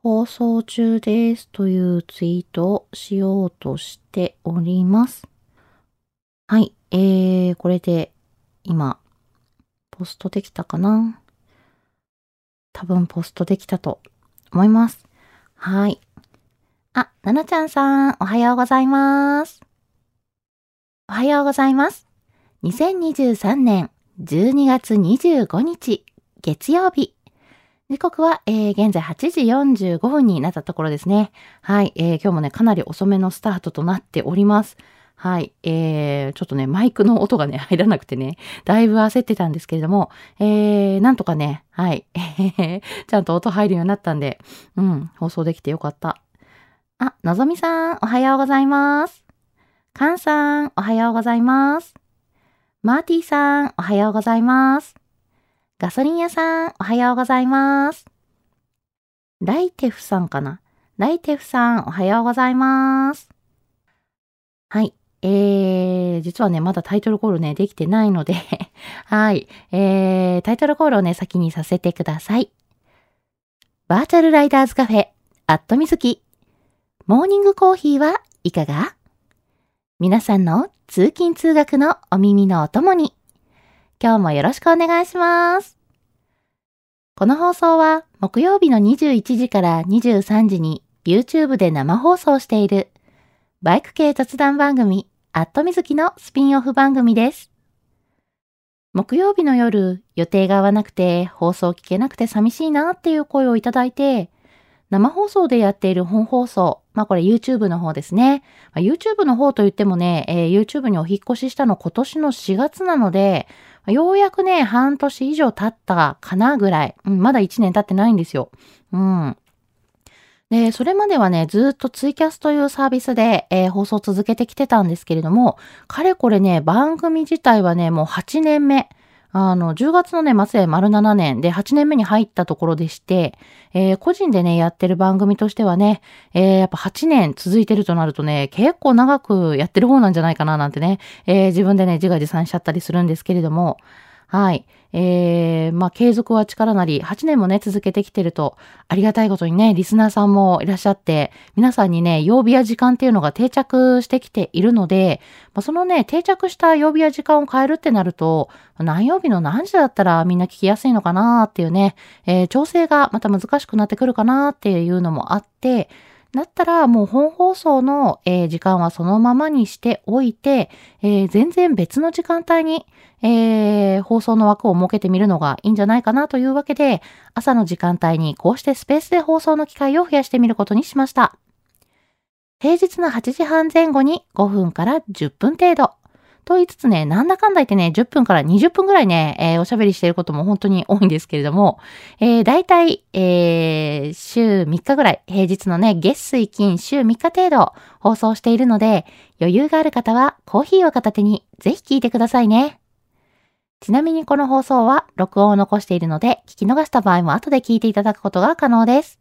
放送中ですというツイートをしようとしております。はい、えー、これで今、ポストできたかな？多分ポストできたと思います。はい。あ、ななちゃんさん、おはようございます。おはようございます。2023年12月25日、月曜日。時刻は、えー、現在8時45分になったところですね。はい、えー、今日もね、かなり遅めのスタートとなっております。はい、えー、ちょっとね、マイクの音がね、入らなくてね、だいぶ焦ってたんですけれども、えー、なんとかね、はい、ちゃんと音入るようになったんで、うん、放送できてよかった。あ、のぞみさん、おはようございます。かんさん、おはようございます。マーティさん、おはようございます。ガソリン屋さん、おはようございます。ライテフさんかな？ライテフさん、おはようございます。はい。えー、実はね、まだタイトルコールね、できてないので、はい。えー、タイトルコールをね、先にさせてください。バーチャルライダーズカフェ、アットみずき。モーニングコーヒーはいかが？皆さんの通勤通学のお耳のお供に。今日もよろしくお願いします。この放送は木曜日の21時から23時に YouTube で生放送しているバイク系雑談番組アットみずきのスピンオフ番組です。木曜日の夜予定が合わなくて放送聞けなくて寂しいなっていう声をいただいて生放送でやっている本放送、まあこれ YouTube の方ですね。まあ、YouTube の方と言ってもね、えー YouTube にお引っ越ししたの今年の4月なので、ようやくね、半年以上経ったかなぐらい。うん、まだ1年経ってないんですよ。うん。で、それまではね、ずっとツイキャスというサービスで、えー放送続けてきてたんですけれども、かれこれね、番組自体はね、もう8年目。あの、10月のね、末で丸7年で8年目に入ったところでして、えー個人でね、やってる番組としてはね、えーやっぱ8年続いてるとなるとね、結構長くやってる方なんじゃないかななんてね、えー自分でね、自画自賛しちゃったりするんですけれども、はい。えー、まあ、継続は力なり、8年もね、続けてきてると、ありがたいことにね、リスナーさんもいらっしゃって、皆さんにね、曜日や時間っていうのが定着してきているので、まあ、そのね、定着した曜日や時間を変えるってなると、何曜日の何時だったらみんな聞きやすいのかなっていうね、えー調整がまた難しくなってくるかなっていうのもあって、だったらもう本放送の、えー時間はそのままにしておいて、えー全然別の時間帯に、えー放送の枠を設けてみるのがいいんじゃないかなというわけで、朝の時間帯にこうしてスペースで放送の機会を増やしてみることにしました。平日の8時半前後に5分から10分程度。と言いつつね、なんだかんだ言ってね、10分から20分ぐらいね、えーおしゃべりしていることも本当に多いんですけれども、えー、大体、えー週3日ぐらい、平日のね、月水金週3日程度放送しているので、余裕がある方はコーヒーを片手にぜひ聞いてくださいね。ちなみにこの放送は録音を残しているので、聞き逃した場合も後で聞いていただくことが可能です。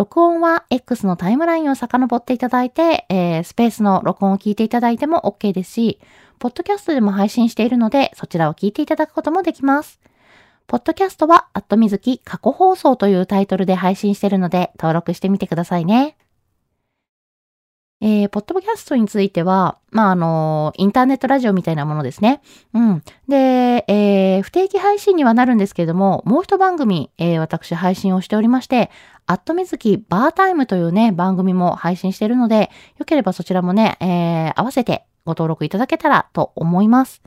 録音は X のタイムラインを遡っていただいて、えー、スペースの録音を聞いていただいても OK ですし、ポッドキャストでも配信しているので、そちらを聞いていただくこともできます。ポッドキャストは、アットみずき過去放送というタイトルで配信しているので、登録してみてくださいね。えー、ポッドキャストについては、まあ、あの、インターネットラジオみたいなものですね。うん。で、えー、不定期配信にはなるんですけれども、もう一番組、えー、私配信をしておりまして、アットみずきバータイムというね、番組も配信しているので、よければそちらもね、えー、合わせてご登録いただけたらと思います。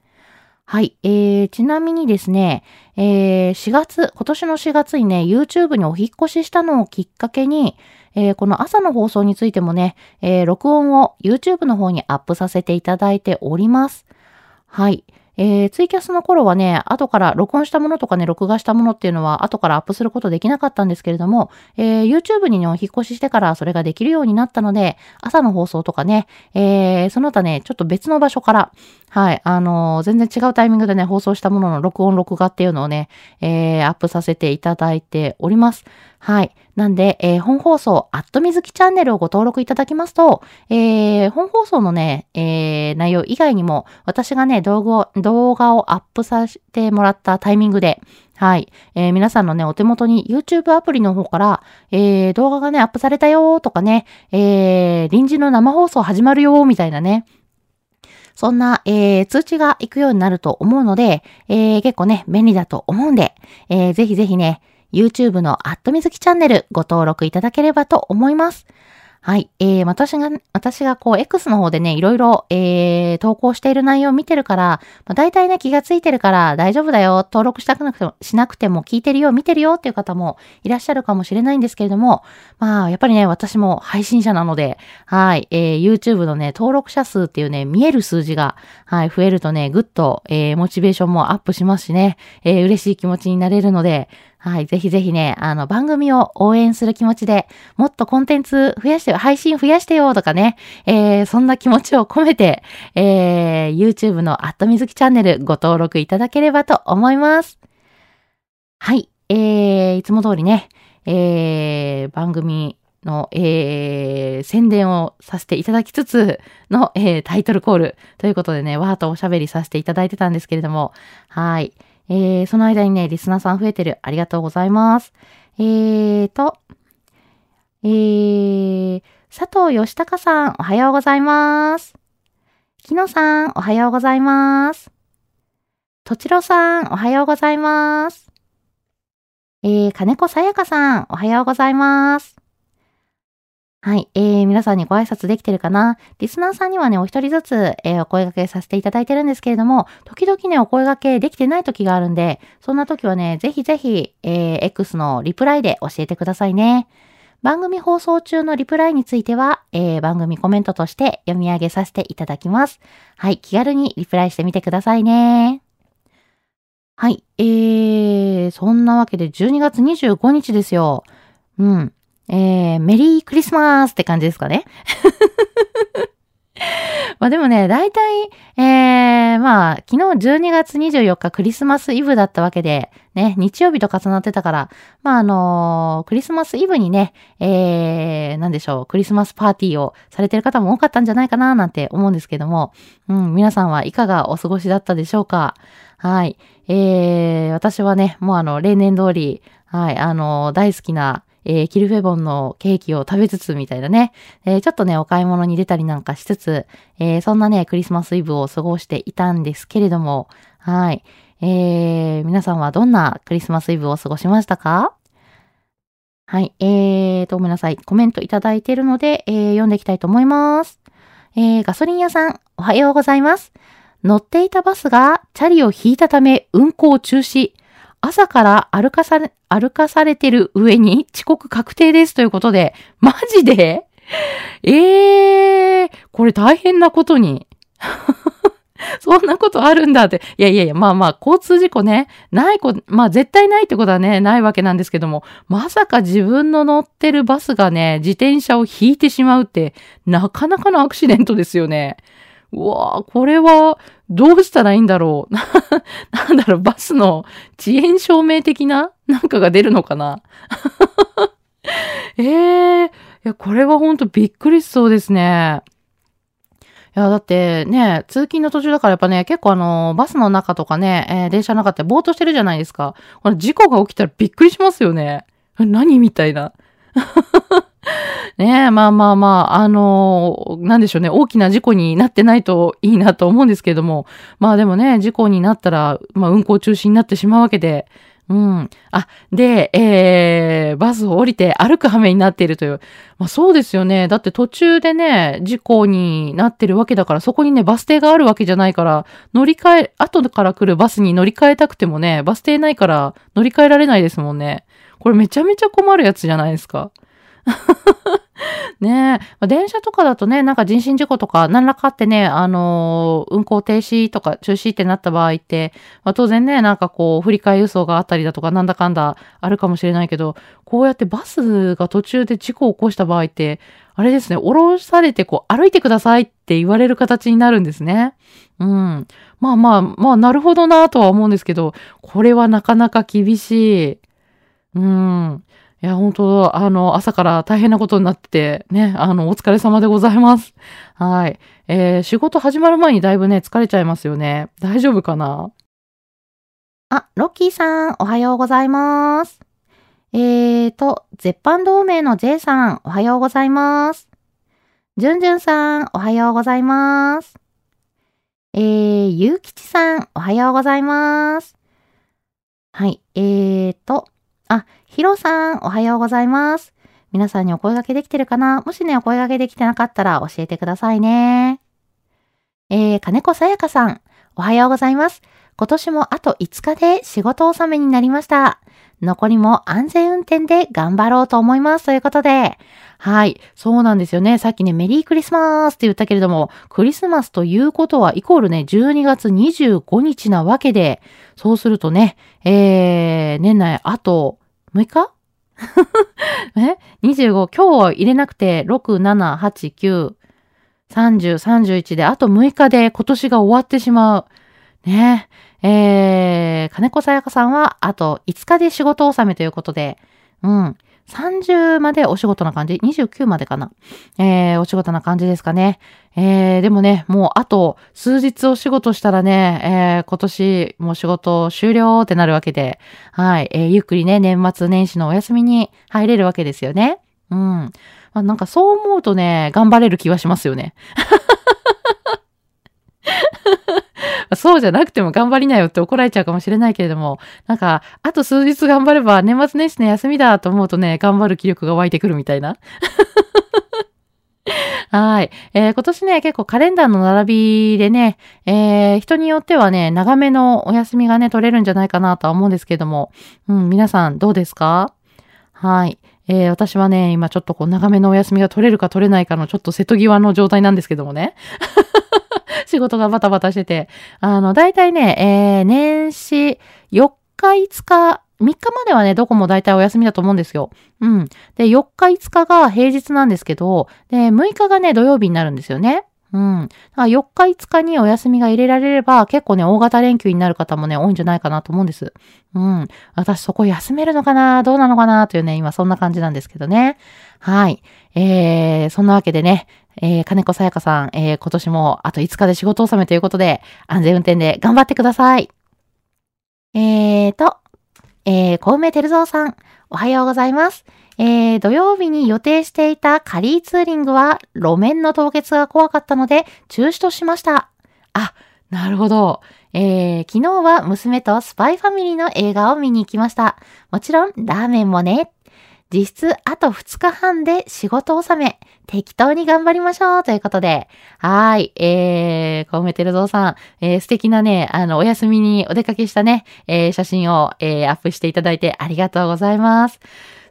はい。えー、ちなみにですね、えー、4月、今年の4月にね、YouTube にお引越ししたのをきっかけに、えー、この朝の放送についてもね、えー、録音を YouTube の方にアップさせていただいております。はい。えー、ツイキャスの頃はね、後から録音したものとかね、録画したものっていうのは後からアップすることできなかったんですけれども、えー、YouTube にね、お引越ししてからそれができるようになったので、朝の放送とかね、えー、その他ね、ちょっと別の場所から、はい、あのー、全然違うタイミングでね、放送したものの録音、録画っていうのをね、えー、アップさせていただいております。はい。なんで、えー、本放送、アットみずきチャンネルをご登録いただきますと、えー、本放送のね、えー、内容以外にも、私がね、動画を、動画をアップさせてもらったタイミングで、はい。えー、皆さんのね、お手元に YouTube アプリの方から、えー、動画がね、アップされたよーとかね、えー、臨時の生放送始まるよみたいなね、そんな、えー、通知が行くようになると思うので、えー、結構ね、便利だと思うんで、えー、ぜひぜひね、YouTube のアットみずきチャンネルご登録いただければと思います。はい。えー、私が、私がこう、X の方でね、いろいろ、えー、投稿している内容を見てるから、まあ、大体ね、気がついてるから大丈夫だよ、登録したくなくても、しなくても聞いてるよ、見てるよっていう方もいらっしゃるかもしれないんですけれども、まあ、やっぱりね、私も配信者なので、はい、えー、YouTube のね、登録者数っていうね、見える数字が、はい、増えるとね、ぐっと、えー、モチベーションもアップしますしね、えー、嬉しい気持ちになれるので、はい。ぜひぜひね、あの、番組を応援する気持ちで、もっとコンテンツ増やしてよ、配信増やしてよとかね、えー、そんな気持ちを込めて、えー、YouTube のアットみずきチャンネルご登録いただければと思います。はい。えー、いつも通りね、えー、番組の、えー、宣伝をさせていただきつつの、えー、タイトルコールということでね、わーとおしゃべりさせていただいてたんですけれども、はい。えー、その間にね、リスナーさん増えてる。ありがとうございます。えーと、えー、佐藤義孝さん、おはようございます。木野さん、おはようございます。とちろさん、おはようございます。えー、金子さやかさん、おはようございます。はい。えー、皆さんにご挨拶できてるかな？リスナーさんにはね、お一人ずつ、えー、お声掛けさせていただいてるんですけれども、時々ね、お声掛けできてない時があるんで、そんな時はね、ぜひぜひ、えー、X のリプライで教えてくださいね。番組放送中のリプライについては、えー、番組コメントとして読み上げさせていただきます。はい。気軽にリプライしてみてくださいね。はい。えー、そんなわけで12月25日ですよ。うん。えー、メリークリスマスって感じですかね。まあでもね、大体、えー、まあ、昨日12月24日クリスマスイブだったわけで、ね、日曜日と重なってたから、まああのー、クリスマスイブにね、えー、なんでしょう、クリスマスパーティーをされてる方も多かったんじゃないかななんて思うんですけども、うん、皆さんはいかがお過ごしだったでしょうかはい。えー、私はね、もうあの、例年通り、はい、あのー、大好きな、えー、キルフェボンのケーキを食べつつみたいなね、えー、ちょっとね、お買い物に出たりなんかしつつ、えー、そんなね、クリスマスイブを過ごしていたんですけれども、はい。えー、皆さんはどんなクリスマスイブを過ごしましたか？はい。えーと、ごめんなさい。コメントいただいているので、えー、読んでいきたいと思います。えー、ガソリン屋さん、おはようございます。乗っていたバスがチャリを引いたため運行中止。朝から歩かされ、歩かされてる上に遅刻確定ですということで、マジで？ええー、これ大変なことに。そんなことあるんだって。いやいやいや、まあまあ、交通事故ね、ないこ、まあ絶対ないってことはね、ないわけなんですけども、まさか自分の乗ってるバスがね、自転車を引いてしまうって、なかなかのアクシデントですよね。うわぁ、これは、どうしたらいいんだろう。なんだろう、バスの遅延証明的ななんかが出るのかなえ えー、いや、これはほんとびっくりしそうですね。いや、だってね、通勤の途中だからやっぱね、結構あの、バスの中とかね、えー、電車の中ってぼーっとしてるじゃないですか。これ事故が起きたらびっくりしますよね。何みたいな。ねえ、まあまあまあ、あのー、なんでしょうね、大きな事故になってないといいなと思うんですけれども、まあでもね、事故になったら、まあ運行中止になってしまうわけで、うん。あ、で、えー、バスを降りて歩く羽目になっているという。まあそうですよね。だって途中でね、事故になってるわけだから、そこにね、バス停があるわけじゃないから、乗り換え、後から来るバスに乗り換えたくてもね、バス停ないから乗り換えられないですもんね。これめちゃめちゃ困るやつじゃないですか。ねえ、電車とかだとね、なんか人身事故とか何らかってね、あのー、運行停止とか中止ってなった場合って、まあ、当然ね、なんかこう、振り替え輸送があったりだとか、なんだかんだあるかもしれないけど、こうやってバスが途中で事故を起こした場合って、あれですね、降ろされてこう、歩いてくださいって言われる形になるんですね。うん。まあまあ、まあ、なるほどなとは思うんですけど、これはなかなか厳しい。うん。いや、本当あの、朝から大変なことになってて、ね、あの、お疲れ様でございます。はい。えー、仕事始まる前にだいぶね、疲れちゃいますよね。大丈夫かな？あ、ロッキーさん、おはようございます。えーと、絶版同盟の J さん、おはようございます。じゅんじゅんさん、おはようございます。えー、ゆうきちさん、おはようございます。はい、えーと、あ、ヒロさん、おはようございます。皆さんにお声掛けできてるかな？もしね、お声掛けできてなかったら教えてくださいね。えー、金子さやかさん、おはようございます。今年もあと5日で仕事納めになりました。残りも安全運転で頑張ろうと思います。ということで。はい。そうなんですよね。さっきね、メリークリスマスって言ったけれども、クリスマスということはイコールね、12月25日なわけで、そうするとね、えー、年内あと6日？え ?25、今日は入れなくて、6、7、8、9、30、31で、あと6日で今年が終わってしまう。ねええー、金子さやかさんは、あと5日で仕事納めということで、うん。30までお仕事な感じ ?29 までかな？えー、お仕事な感じですかね。えー、でもね、もうあと数日お仕事したらね、えー、今年もう仕事終了ってなるわけで、はい、えー、ゆっくりね、年末年始のお休みに入れるわけですよね。うん。まあ、なんかそう思うとね、頑張れる気はしますよね。そうじゃなくても頑張りなよって怒られちゃうかもしれないけれども、なんか、あと数日頑張れば年末年始の休みだと思うとね、頑張る気力が湧いてくるみたいな。はい。えー、今年ね、結構カレンダーの並びでね、えー、人によってはね、長めのお休みがね、取れるんじゃないかなとは思うんですけども、うん、皆さんどうですか？はい。えー、私はね、今ちょっとこう長めのお休みが取れるか取れないかのちょっと瀬戸際の状態なんですけどもね。仕事がバタバタしてて。あの、大体ね、えー、年始4日5日、3日まではね、どこも大体お休みだと思うんですよ。うん。で、4日5日が平日なんですけど、で、6日がね、土曜日になるんですよね。うん。4日5日にお休みが入れられれば、結構ね、大型連休になる方もね、多いんじゃないかなと思うんです。うん。私そこ休めるのかな？どうなのかな？というね、今そんな感じなんですけどね。はい。えー、そんなわけでね、えー、金子さやかさん、えー、今年もあと5日で仕事納めということで、安全運転で頑張ってください。えーと、えー、小梅照蔵さん、おはようございます。えー、土曜日に予定していたカリーツーリングは路面の凍結が怖かったので中止としました。あ、なるほど。えー、昨日は娘とスパイファミリーの映画を見に行きました。もちろんラーメンもね。実質あと2日半で仕事納め、適当に頑張りましょうということで、はい、えー、小梅照蔵さん、えー、素敵なね、あの、お休みにお出かけしたね、えー、写真を、えー、アップしていただいてありがとうございます。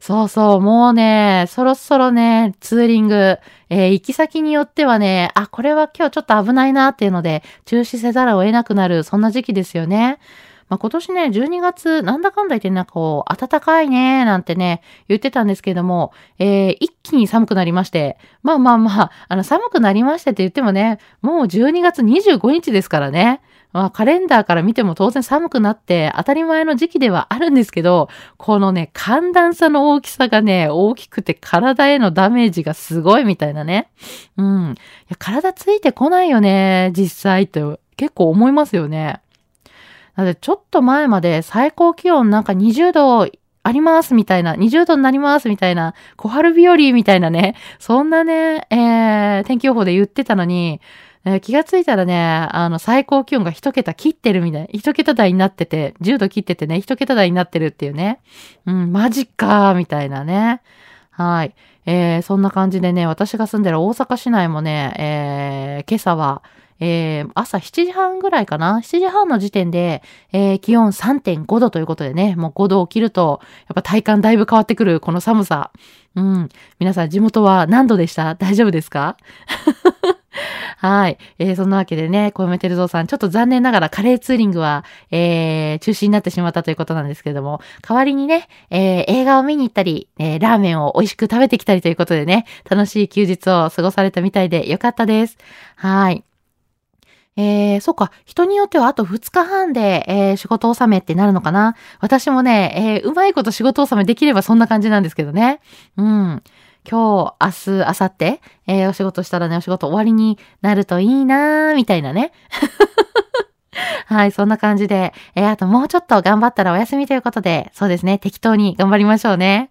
そうそう、もうね、そろそろね、ツーリング、えー、行き先によってはね、あ、これは今日ちょっと危ないなっていうので、中止せざるを得なくなる、そんな時期ですよね。まあ、今年ね、12月、なんだかんだ言ってなんかこう、暖かいね、なんてね、言ってたんですけども、えー、一気に寒くなりまして、まあまあまあ、あの、寒くなりましてって言ってもね、もう12月25日ですからね。まあ、カレンダーから見ても当然寒くなって当たり前の時期ではあるんですけど、このね、寒暖差の大きさがね、大きくて体へのダメージがすごいみたいなね。うん。いや体ついてこないよね、実際って結構思いますよね。だってちょっと前まで最高気温なんか20度ありますみたいな、20度になりますみたいな、小春日和みたいなね、そんなね、えー、天気予報で言ってたのに、えー、気がついたらね、あの、最高気温が一桁切ってるみたいな、一桁台になってて、10度切っててね、一桁台になってるっていうね。うん、マジかー、みたいなね。はい。えー、そんな感じでね、私が住んでる大阪市内もね、えー、今朝は、えー、朝7時半ぐらいかな ?7 時半の時点で、えー、気温3.5度ということでね、もう5度を切ると、やっぱ体感だいぶ変わってくる、この寒さ。うん。皆さん、地元は何度でした？大丈夫ですか？はい。えー、そんなわけでね、小梅照蔵さん、ちょっと残念ながらカレーツーリングは、えー、中止になってしまったということなんですけれども、代わりにね、えー、映画を見に行ったり、えー、ラーメンを美味しく食べてきたりということでね、楽しい休日を過ごされたみたいでよかったです。はい。えー、そうか。人によってはあと2日半で、えー、仕事納めってなるのかな私もね、えー、うまいこと仕事納めできればそんな感じなんですけどね。うん。今日、明日、明後日、えー、お仕事したらね、お仕事終わりになるといいなー、みたいなね。はい、そんな感じで、えー、あともうちょっと頑張ったらお休みということで、そうですね、適当に頑張りましょうね。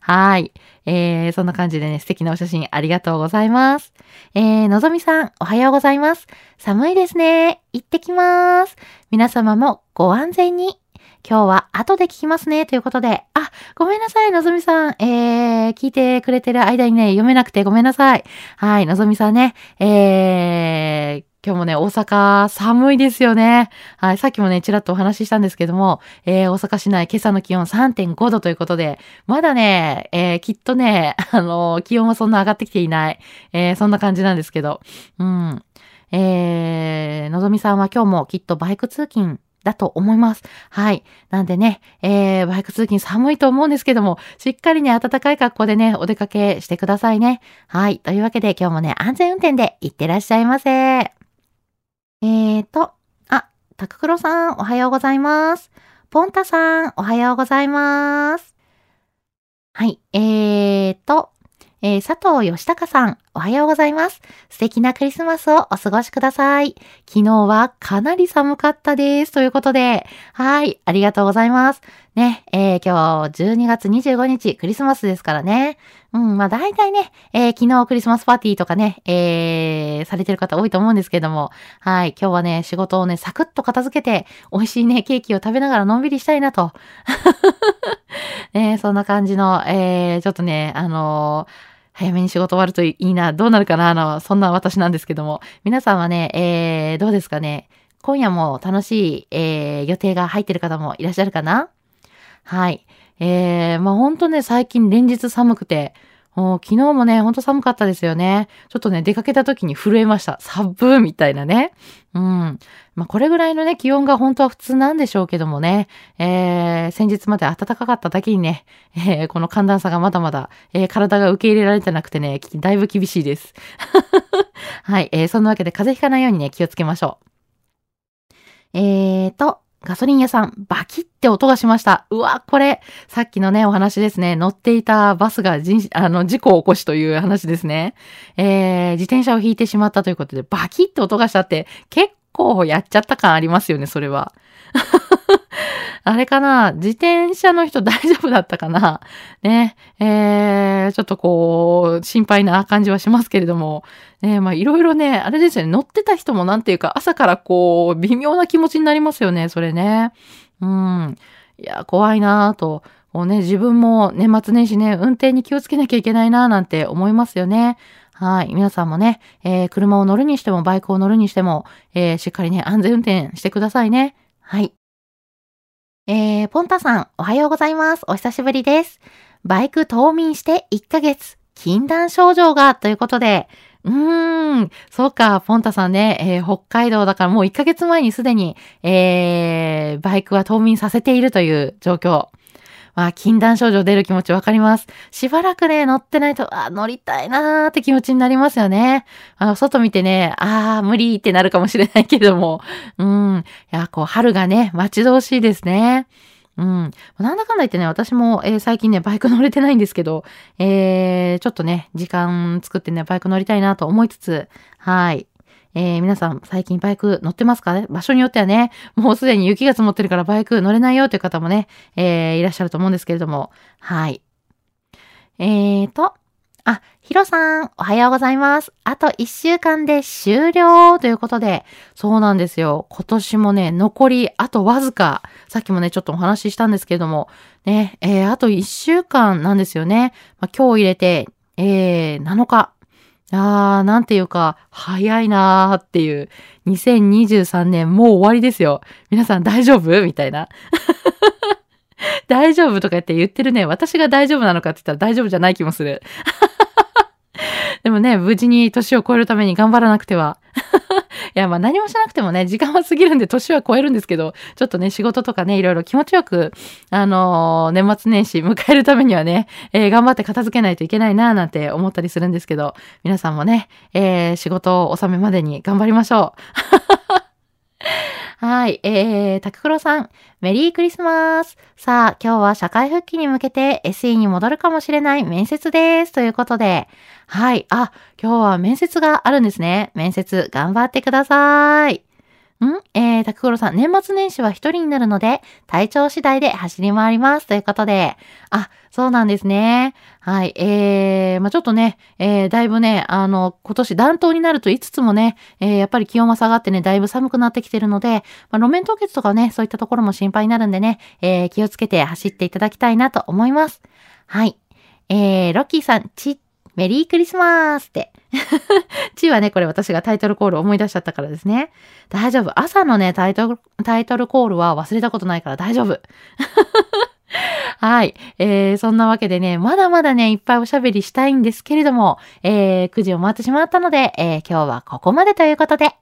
はい。えー、そんな感じでね、素敵なお写真ありがとうございます。えー、のぞみさん、おはようございます。寒いですね。行ってきます。皆様もご安全に。今日は後で聞きますね。ということで。あ、ごめんなさい、のぞみさん。えー、聞いてくれてる間にね、読めなくてごめんなさい。はい、のぞみさんね。えー、今日もね、大阪寒いですよね。はい、さっきもね、ちらっとお話ししたんですけども、えー、大阪市内今朝の気温3.5度ということで、まだね、えー、きっとね、あのー、気温はそんな上がってきていない、えー、そんな感じなんですけど、うん。えー、のぞみさんは今日もきっとバイク通勤だと思います。はい。なんでね、えー、バイク通勤寒いと思うんですけども、しっかりね、暖かい格好でね、お出かけしてくださいね。はい。というわけで今日もね、安全運転で行ってらっしゃいませ。えーと、あ、タククロさん、おはようございます。ポンタさん、おはようございます。はい、えーと、えー、佐藤義孝さん、おはようございます。素敵なクリスマスをお過ごしください。昨日はかなり寒かったです。ということで、はい、ありがとうございます。ね、えー、今日12月25日クリスマスですからね。うん、まあ大体ね、えー、昨日クリスマスパーティーとかね、えー、されてる方多いと思うんですけども、はい、今日はね、仕事をね、サクッと片付けて、美味しいね、ケーキを食べながらのんびりしたいなと。ね、そんな感じの、えー、ちょっとね、あのー早めに仕事終わるといいな、どうなるかな、あの、そんな私なんですけども、皆さんはね、えー、どうですかね。今夜も楽しい、えー、予定が入ってる方もいらっしゃるかな？はい。えー、まあほんとね、最近連日寒くて、昨日もね、ほんと寒かったですよね。ちょっとね、出かけた時に震えました。サブーみたいなね。うん。まあ、これぐらいのね、気温が本当は普通なんでしょうけどもね。えー、先日まで暖かかっただけにね、えー、この寒暖差がまだまだ、えー、体が受け入れられてなくてね、だいぶ厳しいです。はい。えー、そんなわけで風邪ひかないようにね、気をつけましょう。えーと、ガソリン屋さん、バキって音がしました。うわ、これ、さっきのね、お話ですね。乗っていたバスが人、あの、事故を起こしという話ですね。えー、自転車を引いてしまったということで、バキって音がしたって、結構やっちゃった感ありますよね、それは。あれかな？自転車の人大丈夫だったかな？ね。えー、ちょっとこう、心配な感じはしますけれども。ね、まあいろいろね、あれですよね。乗ってた人もなんていうか、朝からこう、微妙な気持ちになりますよね、それね。うん。いや、怖いなぁと。こうね、自分も年末年始ね、運転に気をつけなきゃいけないなぁなんて思いますよね。はい。皆さんもね、えー、車を乗るにしても、バイクを乗るにしても、えー、しっかりね、安全運転してくださいね。はい。えー、ポンタさん、おはようございます。お久しぶりです。バイク冬眠して1ヶ月、禁断症状が、ということで、うーん、そうか、ポンタさんね、えー、北海道だからもう1ヶ月前にすでに、えー、バイクは冬眠させているという状況。まあ、禁断症状出る気持ちわかります。しばらくね、乗ってないと、あ、乗りたいなーって気持ちになりますよね。あの、外見てね、あー、無理ってなるかもしれないけども。うん。いや、こう、春がね、待ち遠しいですね。うん。なんだかんだ言ってね、私も、えー、最近ね、バイク乗れてないんですけど、えー、ちょっとね、時間作ってね、バイク乗りたいなと思いつつ、はい。えー、皆さん最近バイク乗ってますかね？場所によってはね、もうすでに雪が積もってるからバイク乗れないよという方もね、えー、いらっしゃると思うんですけれども、はい。えーと、あ、ヒロさん、おはようございます。あと1週間で終了ということで、そうなんですよ。今年もね、残りあとわずか、さっきもね、ちょっとお話ししたんですけれども、ね、えー、あと1週間なんですよね。まあ、今日入れて、えー、7日。あー、なんていうか、早いなーっていう、2023年もう終わりですよ。皆さん大丈夫？みたいな。大丈夫とか言って言ってるね。私が大丈夫なのかって言ったら大丈夫じゃない気もする。でもね、無事に年を超えるために頑張らなくては。いや、まあ何もしなくてもね、時間は過ぎるんで年は超えるんですけど、ちょっとね、仕事とかね、いろいろ気持ちよく、あのー、年末年始迎えるためにはね、えー、頑張って片付けないといけないなぁ、なんて思ったりするんですけど、皆さんもね、えー、仕事を収めまでに頑張りましょう。はい。えー、タククロさん、メリークリスマス。さあ、今日は社会復帰に向けて SE に戻るかもしれない面接です。ということで、はい。あ、今日は面接があるんですね。面接、頑張ってください。ん？えー、タククロさん、年末年始は一人になるので、体調次第で走り回ります。ということで、あ、そうなんですね。はい、えー、まあ、ちょっとね、えー、だいぶね、あの、今年暖冬になると言いつつもね、えー、やっぱり気温は下がってね、だいぶ寒くなってきてるので、まあ、路面凍結とかね、そういったところも心配になるんでね、えー、気をつけて走っていただきたいなと思います。はい。えー、ロッキーさん、ちメリークリスマスって。チはね、これ私がタイトルコール思い出しちゃったからですね。大丈夫。朝のね、タイトル、タイトルコールは忘れたことないから大丈夫。はい。えー、そんなわけでね、まだまだね、いっぱいおしゃべりしたいんですけれども、えー、9時を回ってしまったので、えー、今日はここまでということで。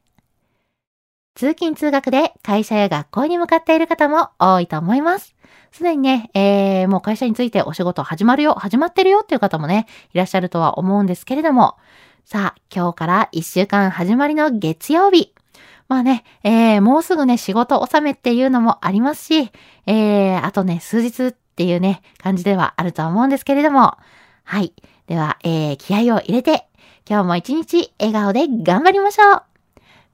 通勤通学で会社や学校に向かっている方も多いと思います。すでにね、えー、もう会社についてお仕事始まるよ、始まってるよっていう方もね、いらっしゃるとは思うんですけれども、さあ、今日から1週間始まりの月曜日。まあね、えー、もうすぐね、仕事納めっていうのもありますし、えー、あとね、数日っていうね、感じではあると思うんですけれども、はい。では、えー、気合を入れて、今日も一日笑顔で頑張りましょう。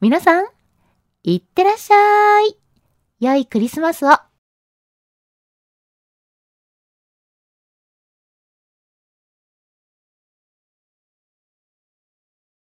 皆さん、いってらっしゃい。良いクリスマスを。